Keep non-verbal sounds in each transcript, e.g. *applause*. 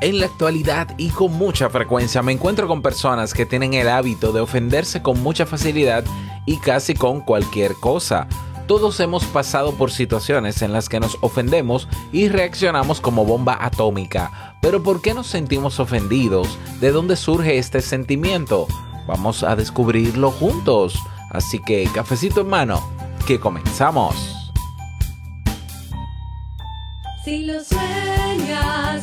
En la actualidad y con mucha frecuencia me encuentro con personas que tienen el hábito de ofenderse con mucha facilidad y casi con cualquier cosa. Todos hemos pasado por situaciones en las que nos ofendemos y reaccionamos como bomba atómica. Pero ¿por qué nos sentimos ofendidos? ¿De dónde surge este sentimiento? Vamos a descubrirlo juntos. Así que cafecito en mano, que comenzamos. Si lo sueñas,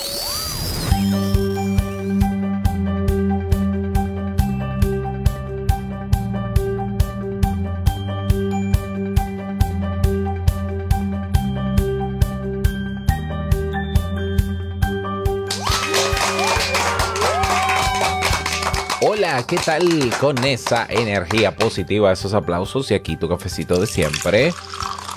¿Qué tal con esa energía positiva, esos aplausos y aquí tu cafecito de siempre?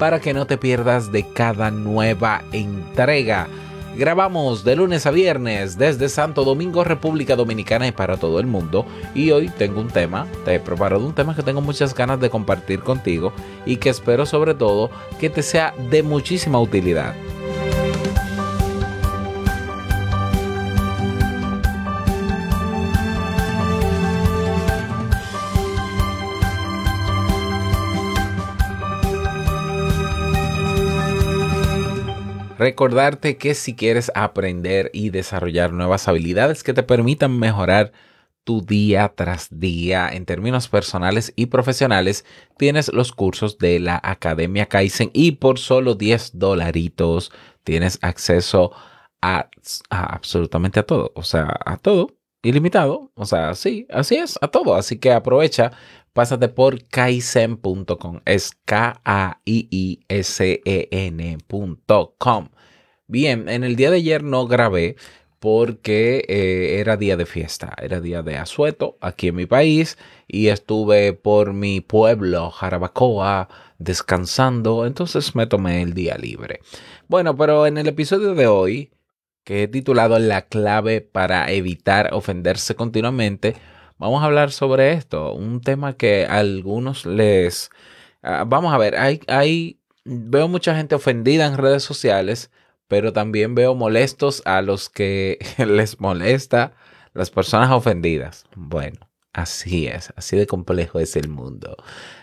para que no te pierdas de cada nueva entrega. Grabamos de lunes a viernes desde Santo Domingo, República Dominicana y para todo el mundo. Y hoy tengo un tema, te he preparado un tema que tengo muchas ganas de compartir contigo y que espero sobre todo que te sea de muchísima utilidad. Recordarte que si quieres aprender y desarrollar nuevas habilidades que te permitan mejorar tu día tras día en términos personales y profesionales, tienes los cursos de la Academia Kaizen y por solo 10 dolaritos tienes acceso a, a absolutamente a todo, o sea, a todo, ilimitado, o sea, sí, así es, a todo, así que aprovecha pásate por kaizen.com. Es K-A-I-I-S-E-N.com. Bien, en el día de ayer no grabé porque eh, era día de fiesta, era día de asueto aquí en mi país y estuve por mi pueblo, Jarabacoa, descansando, entonces me tomé el día libre. Bueno, pero en el episodio de hoy, que he titulado La clave para evitar ofenderse continuamente, Vamos a hablar sobre esto, un tema que a algunos les... Uh, vamos a ver, hay, hay, veo mucha gente ofendida en redes sociales, pero también veo molestos a los que *laughs* les molesta las personas ofendidas. Bueno, así es, así de complejo es el mundo.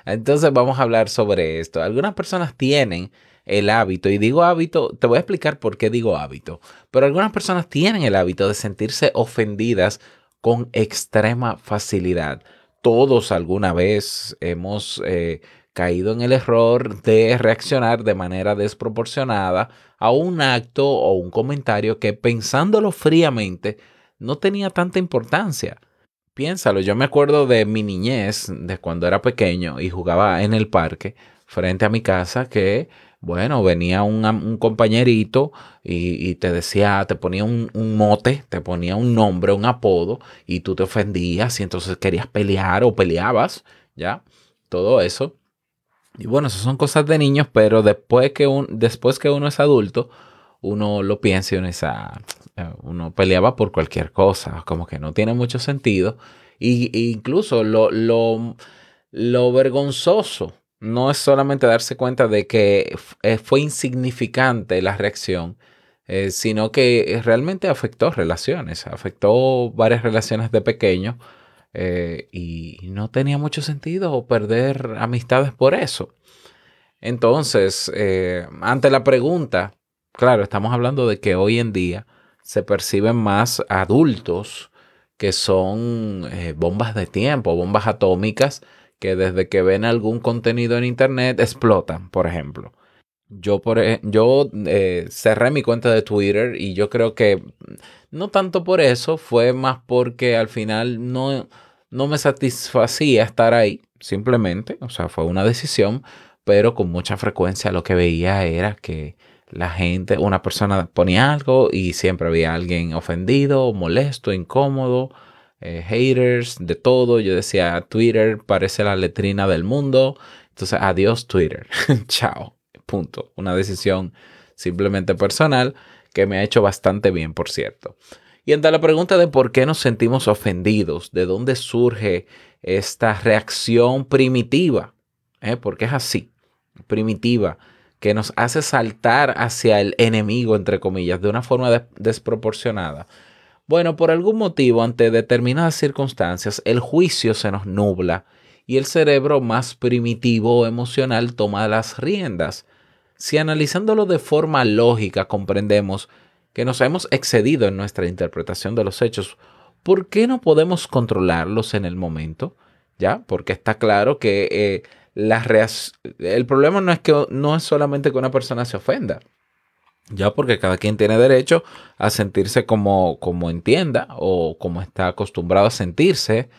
Entonces vamos a hablar sobre esto. Algunas personas tienen el hábito, y digo hábito, te voy a explicar por qué digo hábito, pero algunas personas tienen el hábito de sentirse ofendidas con extrema facilidad. Todos alguna vez hemos eh, caído en el error de reaccionar de manera desproporcionada a un acto o un comentario que pensándolo fríamente no tenía tanta importancia. Piénsalo, yo me acuerdo de mi niñez, de cuando era pequeño y jugaba en el parque frente a mi casa, que bueno, venía un, un compañerito y, y, te decía, te ponía un, un, mote, te ponía un nombre, un apodo, y tú te ofendías y entonces querías pelear o peleabas, ¿ya? Todo eso. Y bueno, eso son cosas de niños, pero después que, un, después que uno es adulto, uno lo piensa y uno, dice, ah, uno peleaba por cualquier cosa, como que no tiene mucho sentido. Y, y incluso lo, lo, lo vergonzoso no es solamente darse cuenta de que fue insignificante la reacción, eh, sino que realmente afectó relaciones, afectó varias relaciones de pequeño eh, y no tenía mucho sentido perder amistades por eso. Entonces, eh, ante la pregunta, claro, estamos hablando de que hoy en día se perciben más adultos que son eh, bombas de tiempo, bombas atómicas, que desde que ven algún contenido en internet explotan, por ejemplo. Yo, por, ej- yo eh, cerré mi cuenta de Twitter y yo creo que no tanto por eso, fue más porque al final no, no me satisfacía estar ahí, simplemente, o sea, fue una decisión, pero con mucha frecuencia lo que veía era que la gente, una persona ponía algo y siempre había alguien ofendido, molesto, incómodo, eh, haters, de todo. Yo decía, Twitter parece la letrina del mundo. Entonces, adiós Twitter. *laughs* Chao. Punto. Una decisión simplemente personal que me ha hecho bastante bien, por cierto. Y ante la pregunta de por qué nos sentimos ofendidos, de dónde surge esta reacción primitiva, ¿eh? porque es así, primitiva, que nos hace saltar hacia el enemigo, entre comillas, de una forma de- desproporcionada. Bueno, por algún motivo, ante determinadas circunstancias, el juicio se nos nubla y el cerebro más primitivo o emocional toma las riendas. Si analizándolo de forma lógica comprendemos que nos hemos excedido en nuestra interpretación de los hechos, ¿por qué no podemos controlarlos en el momento? ¿Ya? Porque está claro que eh, el problema no es que no es solamente que una persona se ofenda. Ya porque cada quien tiene derecho a sentirse como, como entienda o como está acostumbrado a sentirse.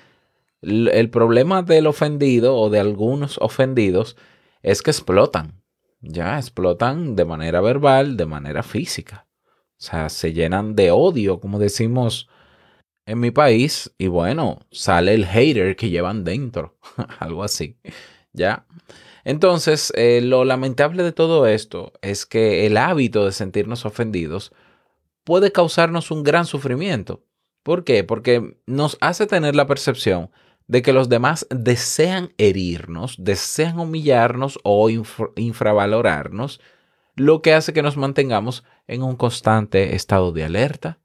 L- El problema del ofendido o de algunos ofendidos es que explotan. Ya explotan de manera verbal, de manera física. O sea, se llenan de odio, como decimos en mi país. Y bueno, sale el hater que llevan dentro. *laughs* Algo así. Ya. Entonces, eh, lo lamentable de todo esto es que el hábito de sentirnos ofendidos puede causarnos un gran sufrimiento. ¿Por qué? Porque nos hace tener la percepción de que los demás desean herirnos, desean humillarnos o infra- infravalorarnos, lo que hace que nos mantengamos en un constante estado de alerta.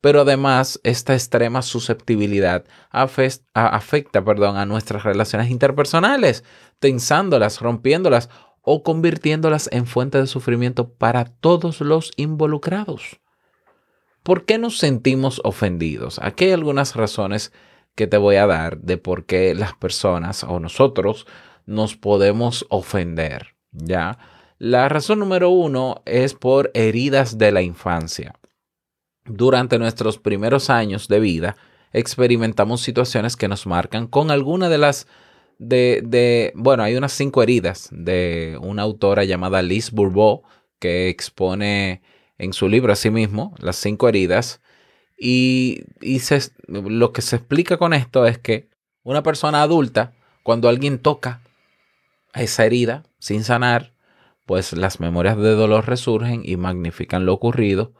Pero además, esta extrema susceptibilidad afecta perdón, a nuestras relaciones interpersonales, tensándolas, rompiéndolas o convirtiéndolas en fuente de sufrimiento para todos los involucrados. ¿Por qué nos sentimos ofendidos? Aquí hay algunas razones que te voy a dar de por qué las personas o nosotros nos podemos ofender. ¿Ya? La razón número uno es por heridas de la infancia. Durante nuestros primeros años de vida experimentamos situaciones que nos marcan con alguna de las de, de, bueno, hay unas cinco heridas de una autora llamada Liz Bourbeau que expone en su libro asimismo las cinco heridas y, y se- lo que se explica con esto es que una persona adulta, cuando alguien toca esa herida sin sanar, pues las memorias de dolor resurgen y magnifican lo ocurrido.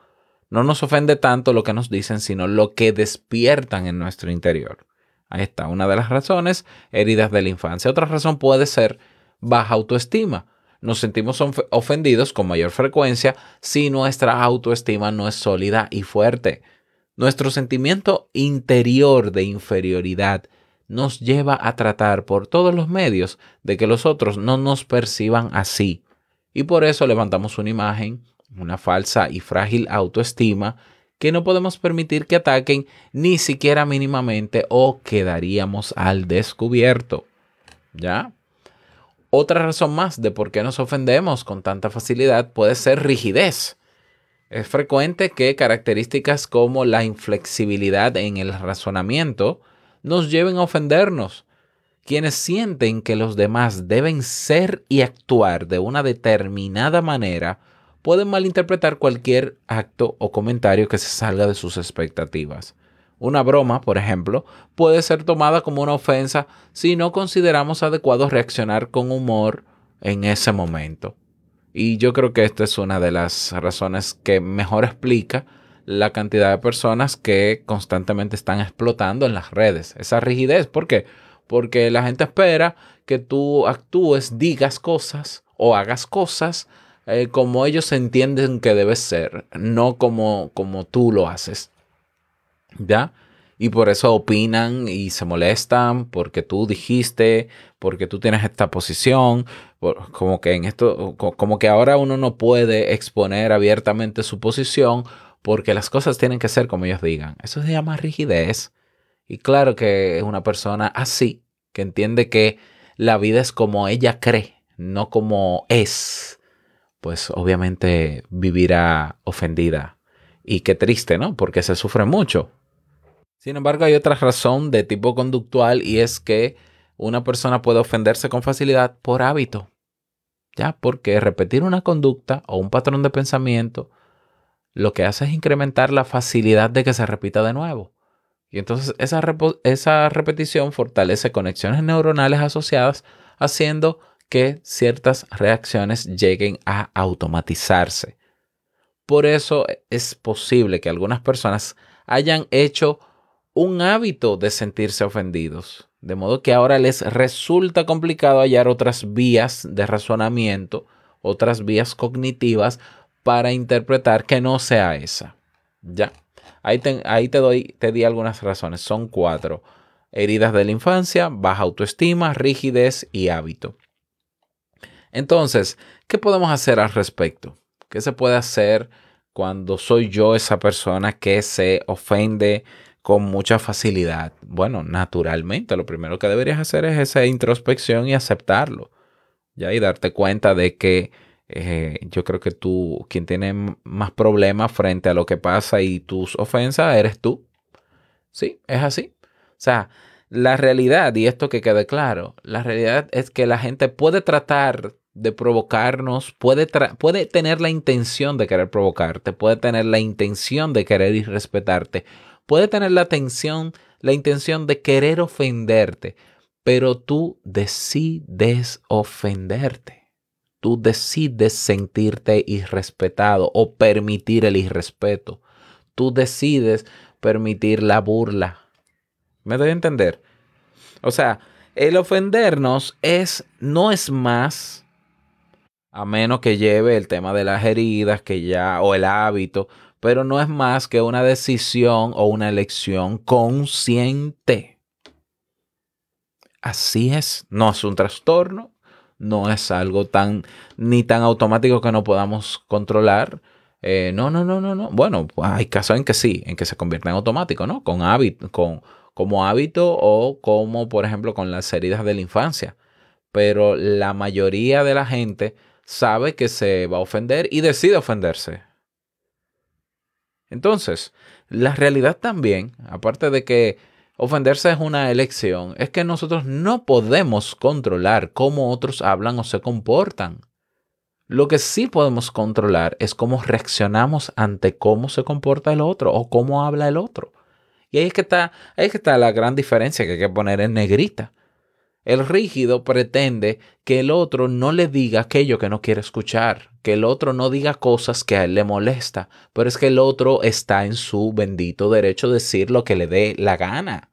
No nos ofende tanto lo que nos dicen, sino lo que despiertan en nuestro interior. Ahí está, una de las razones, heridas de la infancia. Otra razón puede ser baja autoestima. Nos sentimos of- ofendidos con mayor frecuencia si nuestra autoestima no es sólida y fuerte. Nuestro sentimiento interior de inferioridad nos lleva a tratar por todos los medios de que los otros no nos perciban así. Y por eso levantamos una imagen, una falsa y frágil autoestima que no podemos permitir que ataquen ni siquiera mínimamente o quedaríamos al descubierto. ¿Ya? Otra razón más de por qué nos ofendemos con tanta facilidad puede ser rigidez. Es frecuente que características como la inflexibilidad en el razonamiento nos lleven a ofendernos. Quienes sienten que los demás deben ser y actuar de una determinada manera pueden malinterpretar cualquier acto o comentario que se salga de sus expectativas. Una broma, por ejemplo, puede ser tomada como una ofensa si no consideramos adecuado reaccionar con humor en ese momento. Y yo creo que esta es una de las razones que mejor explica la cantidad de personas que constantemente están explotando en las redes. Esa rigidez, ¿por qué? Porque la gente espera que tú actúes, digas cosas o hagas cosas eh, como ellos entienden que debe ser, no como, como tú lo haces. ¿Ya? Y por eso opinan y se molestan porque tú dijiste, porque tú tienes esta posición, como que en esto, co- como que ahora uno no puede exponer abiertamente su posición porque las cosas tienen que ser como ellos digan. Eso se llama rigidez. Y claro que es una persona así, que entiende que la vida es como ella cree, no como es, pues obviamente vivirá ofendida. Y qué triste, ¿no? Porque se sufre mucho. Sin embargo, hay otra razón de tipo conductual y es que una persona puede ofenderse con facilidad por hábito. ¿Ya? Porque repetir una conducta o un patrón de pensamiento lo que hace es incrementar la facilidad de que se repita de nuevo. Y entonces esa, esa repetición fortalece conexiones neuronales asociadas, haciendo que ciertas reacciones lleguen a automatizarse. Por eso es posible que algunas personas hayan hecho un hábito de sentirse ofendidos, de modo que ahora les resulta complicado hallar otras vías de razonamiento, otras vías cognitivas para interpretar que no sea esa. Ya. Ahí te, doy, te di algunas razones. Son cuatro. Heridas de la infancia, baja autoestima, rigidez y hábito. Entonces, ¿qué podemos hacer al respecto? ¿Qué se puede hacer cuando soy yo esa persona que se ofende con mucha facilidad? Bueno, naturalmente, lo primero que deberías hacer es esa introspección y aceptarlo. Ya y darte cuenta de que eh, yo creo que tú, quien tiene más problemas frente a lo que pasa y tus ofensas, eres tú. Sí, es así. O sea, la realidad, y esto que quede claro, la realidad es que la gente puede tratar de provocarnos, puede, tra- puede tener la intención de querer provocarte, puede tener la intención de querer irrespetarte, puede tener la atención, la intención de querer ofenderte, pero tú decides ofenderte. Tú decides sentirte irrespetado o permitir el irrespeto. Tú decides permitir la burla. ¿Me doy a entender? O sea, el ofendernos es no es más a menos que lleve el tema de las heridas que ya o el hábito, pero no es más que una decisión o una elección consciente. Así es, no es un trastorno, no es algo tan ni tan automático que no podamos controlar. Eh, no, no, no, no, no. Bueno, pues hay casos en que sí, en que se convierte en automático, ¿no? Con hábito, con, como hábito o como, por ejemplo, con las heridas de la infancia. Pero la mayoría de la gente sabe que se va a ofender y decide ofenderse. Entonces, la realidad también, aparte de que ofenderse es una elección, es que nosotros no podemos controlar cómo otros hablan o se comportan. Lo que sí podemos controlar es cómo reaccionamos ante cómo se comporta el otro o cómo habla el otro. Y ahí es que está, ahí es que está la gran diferencia que hay que poner en negrita. El rígido pretende que el otro no le diga aquello que no quiere escuchar, que el otro no diga cosas que a él le molesta, pero es que el otro está en su bendito derecho de decir lo que le dé la gana.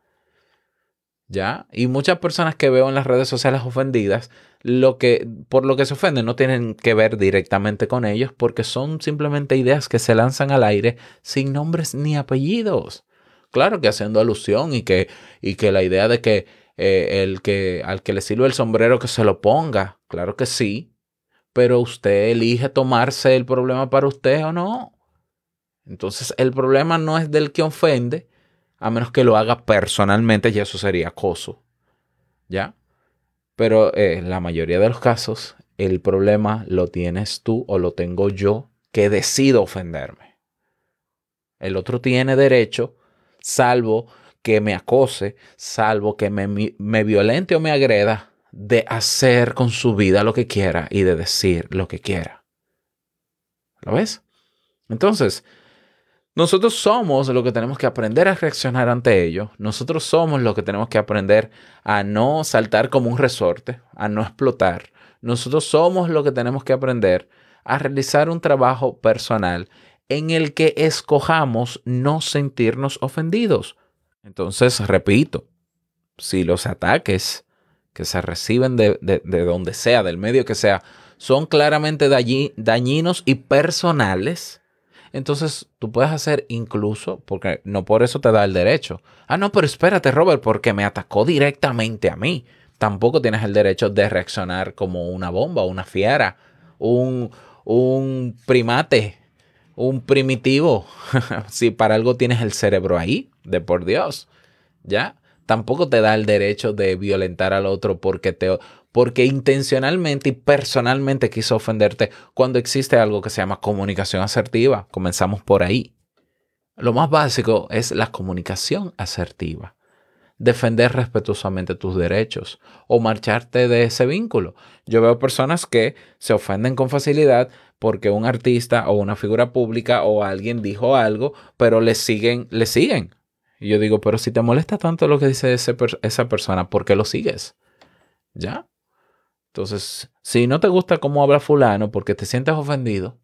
¿Ya? Y muchas personas que veo en las redes sociales ofendidas, lo que por lo que se ofenden no tienen que ver directamente con ellos porque son simplemente ideas que se lanzan al aire sin nombres ni apellidos. Claro que haciendo alusión y que, y que la idea de que eh, el que al que le sirve el sombrero que se lo ponga, claro que sí, pero usted elige tomarse el problema para usted o no. Entonces el problema no es del que ofende, a menos que lo haga personalmente y eso sería acoso. ¿Ya? Pero eh, en la mayoría de los casos, el problema lo tienes tú o lo tengo yo que decido ofenderme. El otro tiene derecho, salvo que me acose, salvo que me, me violente o me agreda, de hacer con su vida lo que quiera y de decir lo que quiera. ¿Lo ves? Entonces, nosotros somos lo que tenemos que aprender a reaccionar ante ello. Nosotros somos lo que tenemos que aprender a no saltar como un resorte, a no explotar. Nosotros somos lo que tenemos que aprender a realizar un trabajo personal en el que escojamos no sentirnos ofendidos. Entonces, repito, si los ataques que se reciben de, de- de donde sea, del medio que sea, son claramente dañi- dañinos y personales, Entonces, tú puedes hacer incluso, porque no por eso te da el derecho. Ah, no, pero espérate, Robert, porque me atacó directamente a mí. Tampoco tienes el derecho de reaccionar como una bomba, una fiera, un, un primate, un primitivo. *laughs* si para algo tienes el cerebro ahí, de por Dios, ¿ya? Tampoco te da el derecho de violentar al otro porque te porque intencionalmente y personalmente quiso ofenderte cuando existe algo que se llama comunicación asertiva. Comenzamos por ahí. Lo más básico es la comunicación asertiva. Defender respetuosamente tus derechos o marcharte de ese vínculo. Yo veo personas que se ofenden con facilidad porque un artista o una figura pública o alguien dijo algo, pero le siguen, le siguen. Y yo digo, pero si te molesta tanto lo que dice ese esa persona, ¿por qué lo sigues? ¿Ya? Entonces, si no te gusta cómo habla fulano porque te sientes ofendido,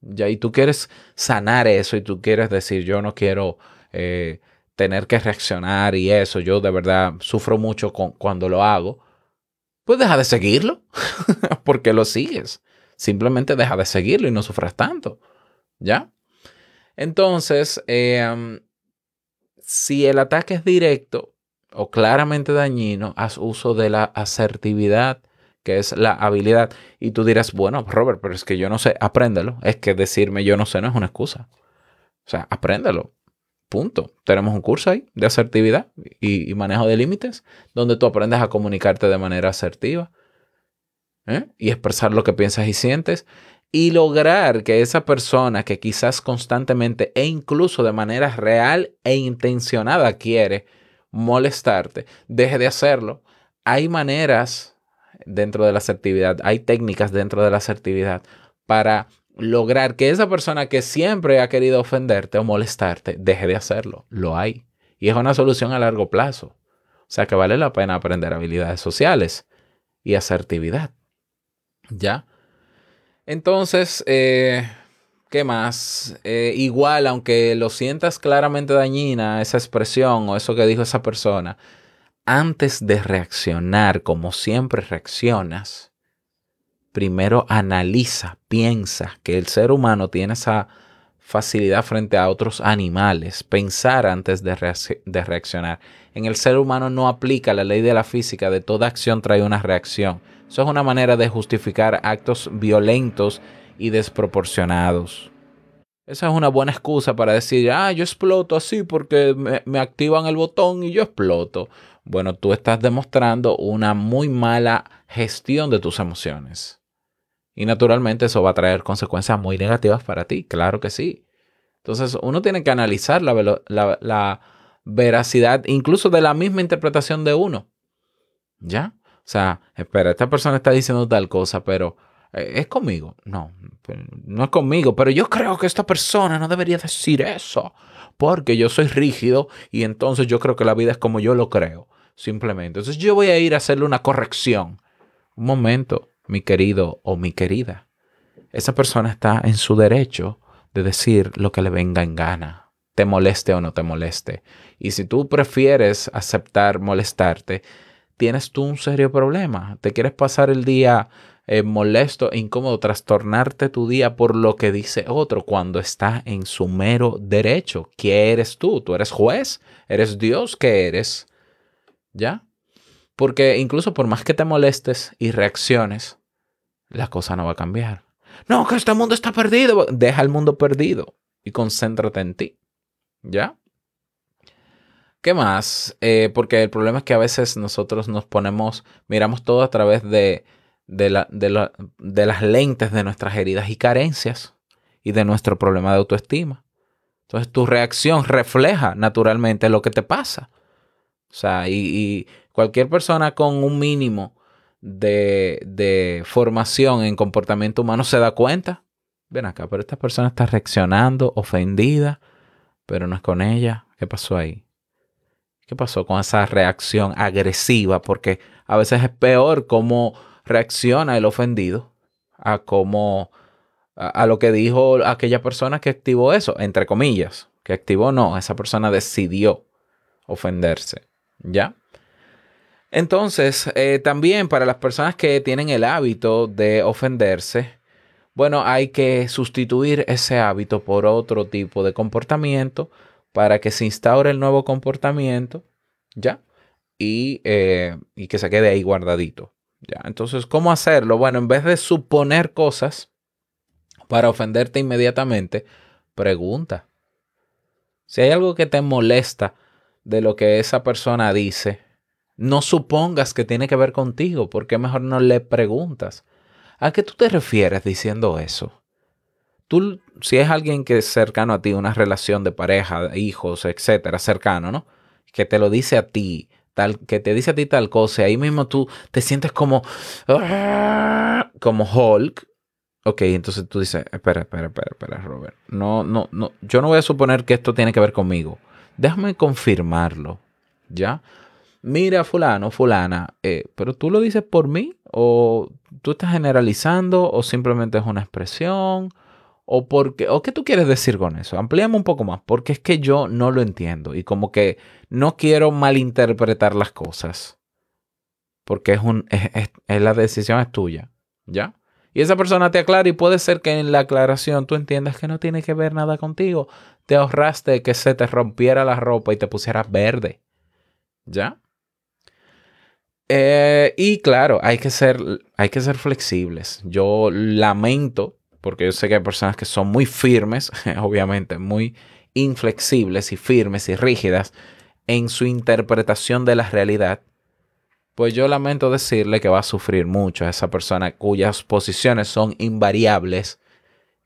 ya, y tú quieres sanar eso y tú quieres decir, yo no quiero eh, tener que reaccionar y eso, yo de verdad sufro mucho con, cuando lo hago, pues deja de seguirlo, *laughs* porque lo sigues. Simplemente deja de seguirlo y no sufras tanto, ¿ya? Entonces, eh, si el ataque es directo o claramente dañino, haz uso de la asertividad, que es la habilidad. Y tú dirás, bueno, Robert, pero es que yo no sé, apréndelo. Es que decirme yo no sé no es una excusa. O sea, apréndelo. Punto. Tenemos un curso ahí de asertividad y manejo de límites, donde tú aprendes a comunicarte de manera asertiva ¿eh? y expresar lo que piensas y sientes y lograr que esa persona que quizás constantemente e incluso de manera real e intencionada quiere molestarte, deje de hacerlo. Hay maneras dentro de la asertividad, hay técnicas dentro de la asertividad para lograr que esa persona que siempre ha querido ofenderte o molestarte, deje de hacerlo. Lo hay. Y es una solución a largo plazo. O sea que vale la pena aprender habilidades sociales y asertividad. ¿Ya? Entonces, eh, ¿qué más? Eh, igual, aunque lo sientas claramente dañina, esa expresión o eso que dijo esa persona, antes de reaccionar como siempre reaccionas, primero analiza, piensa que el ser humano tiene esa facilidad frente a otros animales, pensar antes de, reacc- de reaccionar. En el ser humano no aplica la ley de la física de toda acción trae una reacción. Eso es una manera de justificar actos violentos y desproporcionados. Esa es una buena excusa para decir, ah, yo exploto así porque me, activan el botón y yo exploto. Bueno, tú estás demostrando una muy mala gestión de tus emociones. Y naturalmente eso va a traer consecuencias muy negativas para ti, claro que sí. Entonces uno tiene que analizar la- la veracidad incluso de la misma interpretación de uno. ¿Ya? O sea, espera, esta persona está diciendo tal cosa, pero eh, ¿es conmigo? No, no es conmigo, pero yo creo que esta persona no debería decir eso, porque yo soy rígido y entonces yo creo que la vida es como yo lo creo, simplemente. Entonces yo voy a ir a hacerle una corrección. Un momento, mi querido o mi querida. Esa persona está en su derecho de decir lo que le venga en gana, te moleste o no te moleste. Y si tú prefieres aceptar molestarte, tienes tú un serio problema. Te quieres pasar el día eh, molesto e incómodo, trastornarte tu día por lo que dice otro cuando está en su mero derecho. ¿Qué eres tú? ¿Tú eres juez? ¿Eres Dios? ¿Qué eres? ¿Ya? Porque incluso por más que te molestes y reacciones, la cosa no va a cambiar. No, que este mundo está perdido. Deja el mundo perdido y concéntrate en ti. ¿Ya? ¿Qué más? Eh, porque el problema es que a veces nosotros nos ponemos, miramos todo a través de, de, la- de la- de las lentes de nuestras heridas y carencias y de nuestro problema de autoestima. Entonces tu reacción refleja naturalmente lo que te pasa. O sea, y, y cualquier persona con un mínimo de, de formación en comportamiento humano se da cuenta. Ven acá, pero esta persona está reaccionando, ofendida, pero no es con ella. ¿Qué pasó ahí? ¿Qué pasó con esa reacción agresiva? Porque a veces es peor cómo reacciona el ofendido a cómo a, lo que dijo aquella persona que activó eso, entre comillas, que activó no, esa persona decidió ofenderse, ¿ya? Entonces, eh, también para las personas que tienen el hábito de ofenderse, bueno, hay que sustituir ese hábito por otro tipo de comportamiento para que se instaure el nuevo comportamiento, ¿ya? Y, eh, y que se quede ahí guardadito, ¿ya? Entonces, ¿cómo hacerlo? Bueno, en vez de suponer cosas para ofenderte inmediatamente, pregunta. Si hay algo que te molesta de lo que esa persona dice, no supongas que tiene que ver contigo, porque mejor no le preguntas. ¿A qué tú te refieres diciendo eso? Tú, si es alguien que es cercano a ti, una relación de pareja, hijos, etcétera, cercano, ¿no? Que te lo dice a ti, tal, que te dice a ti tal cosa, y ahí mismo tú te sientes como, "Ah", como Hulk. Ok, entonces tú dices, espera, espera, espera, espera, Robert. No, no, no, yo no voy a suponer que esto tiene que ver conmigo. Déjame confirmarlo, ¿ya? Mira, fulano, fulana, eh, pero tú lo dices por mí o tú estás generalizando o simplemente es una expresión o porque o qué tú quieres decir con eso. Amplíame un poco más porque es que yo no lo entiendo y como que no quiero malinterpretar las cosas porque es un es, es- es la decisión es tuya, ¿ya? Y esa persona te aclara y puede ser que en la aclaración tú entiendas que no tiene que ver nada contigo. Te ahorraste que se te rompiera la ropa y te pusieras verde. ¿Ya? Eh, y claro, hay que, ser, hay que ser flexibles. Yo lamento, porque yo sé que hay personas que son muy firmes, *laughs* obviamente, muy inflexibles y firmes y rígidas en su interpretación de la realidad. Pues yo lamento decirle que va a sufrir mucho a esa persona cuyas posiciones son invariables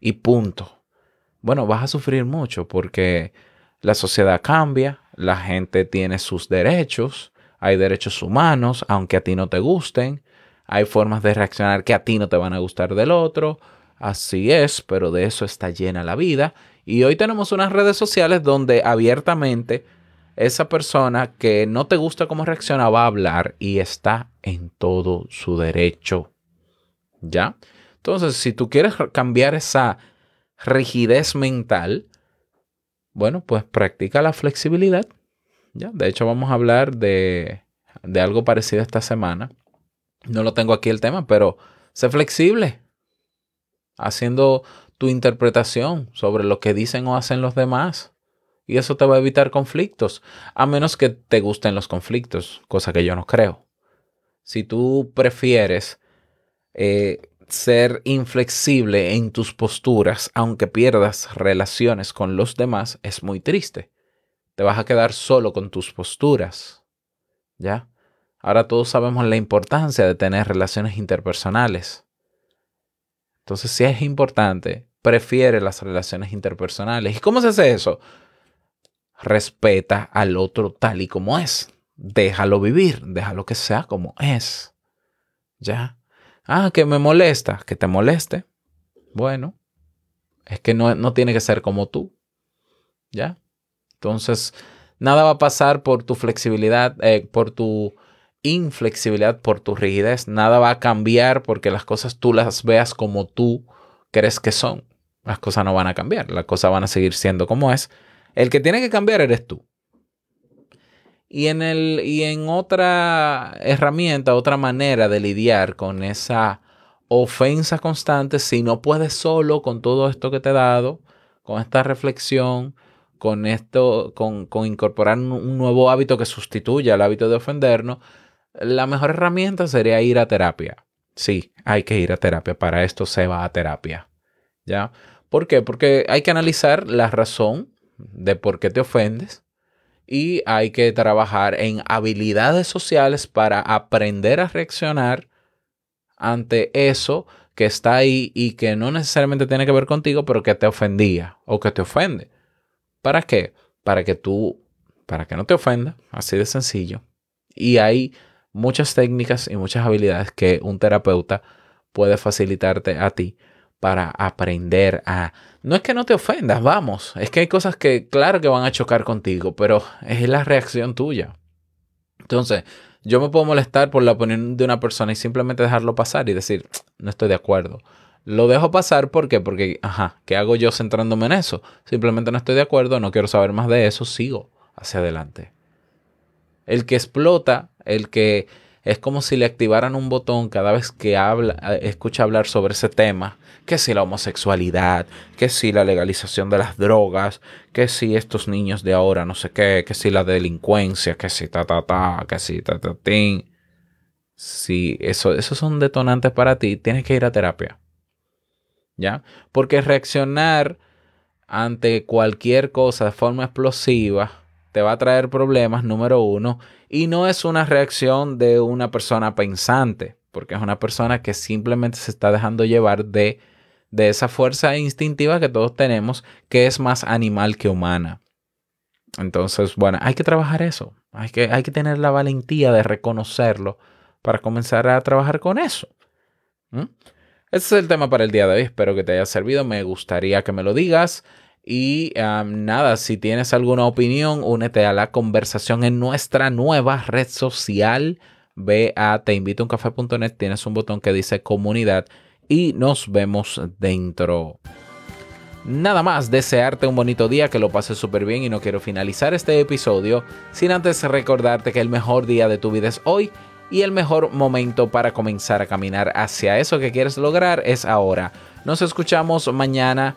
y punto. Bueno, vas a sufrir mucho porque la sociedad cambia, la gente tiene sus derechos, hay derechos humanos, aunque a ti no te gusten, hay formas de reaccionar que a ti no te van a gustar del otro, así es, pero de eso está llena la vida. Y hoy tenemos unas redes sociales donde abiertamente esa persona que no te gusta cómo reacciona va a hablar y está en todo su derecho. ¿Ya? Entonces, si tú quieres cambiar esa rigidez mental, bueno, pues practica la flexibilidad. ¿ya? De hecho, vamos a hablar de, de algo parecido esta semana. No lo tengo aquí el tema, pero sé flexible. Haciendo tu interpretación sobre lo que dicen o hacen los demás. Y eso te va a evitar conflictos. A menos que te gusten los conflictos, cosa que yo no creo. Si tú prefieres eh, ser inflexible en tus posturas, aunque pierdas relaciones con los demás, es muy triste. Te vas a quedar solo con tus posturas. ¿Ya? Ahora todos sabemos la importancia de tener relaciones interpersonales. Entonces, si es importante, prefiere las relaciones interpersonales. ¿Y cómo se hace eso? Respeta al otro tal y como es. Déjalo vivir, déjalo que sea como es. ¿Ya? Ah, que me molesta, que te moleste. Bueno, es que no, no tiene que ser como tú. ¿Ya? Entonces, nada va a pasar por tu flexibilidad, eh, por tu inflexibilidad, por tu rigidez. Nada va a cambiar porque las cosas tú las veas como tú crees que son. Las cosas no van a cambiar, las cosas van a seguir siendo como es. El que tiene que cambiar eres tú. Y en, el, y en otra herramienta, otra manera de lidiar con esa ofensa constante, si no puedes solo con todo esto que te he dado, con esta reflexión, con esto, con, con incorporar un, nuevo hábito que sustituya el hábito de ofendernos, la mejor herramienta sería ir a terapia. Sí, hay que ir a terapia. Para esto se va a terapia. ¿Ya? ¿Por qué? Porque hay que analizar la razón de por qué te ofendes y hay que trabajar en habilidades sociales para aprender a reaccionar ante eso que está ahí y que no necesariamente tiene que ver contigo, pero que te ofendía o que te ofende. ¿Para qué? Para que tú, para que no te ofenda, así de sencillo. Y hay muchas técnicas y muchas habilidades que un terapeuta puede facilitarte a ti para aprender a... No es que no te ofendas, vamos, es que hay cosas que claro que van a chocar contigo, pero es la reacción tuya. Entonces, yo me puedo molestar por la opinión de una persona y simplemente dejarlo pasar y decir, no estoy de acuerdo. Lo dejo pasar ¿por qué? porque, ajá, ¿qué hago yo centrándome en eso? Simplemente no estoy de acuerdo, no quiero saber más de eso, sigo hacia adelante. El que explota, el que es como si le activaran un botón cada vez que habla, eh, escucha hablar sobre ese tema, que si la homosexualidad, que si la legalización de las drogas, que si estos niños de ahora no sé qué, que si la delincuencia, que si ta ta ta, que si ta ta tin. Si eso, esos son detonantes para ti, tienes que ir a terapia. ¿Ya? Porque reaccionar ante cualquier cosa de forma explosiva te va a traer problemas, número uno, y no es una reacción de una persona pensante, porque es una persona que simplemente se está dejando llevar de, de esa fuerza instintiva que todos tenemos, que es más animal que humana. Entonces, bueno, hay que trabajar eso, hay que, hay que tener la valentía de reconocerlo para comenzar a trabajar con eso. Ese es el tema para el día de hoy. Espero que te haya servido. Me gustaría que me lo digas. Y nada, si tienes alguna opinión, únete a la conversación en nuestra nueva red social. Ve a teinvitouncafe.net, tienes un botón que dice comunidad y nos vemos dentro. Nada más, desearte un bonito día, que lo pases súper bien y no quiero finalizar este episodio sin antes recordarte que el mejor día de tu vida es hoy y el mejor momento para comenzar a caminar hacia eso que quieres lograr es ahora. Nos escuchamos mañana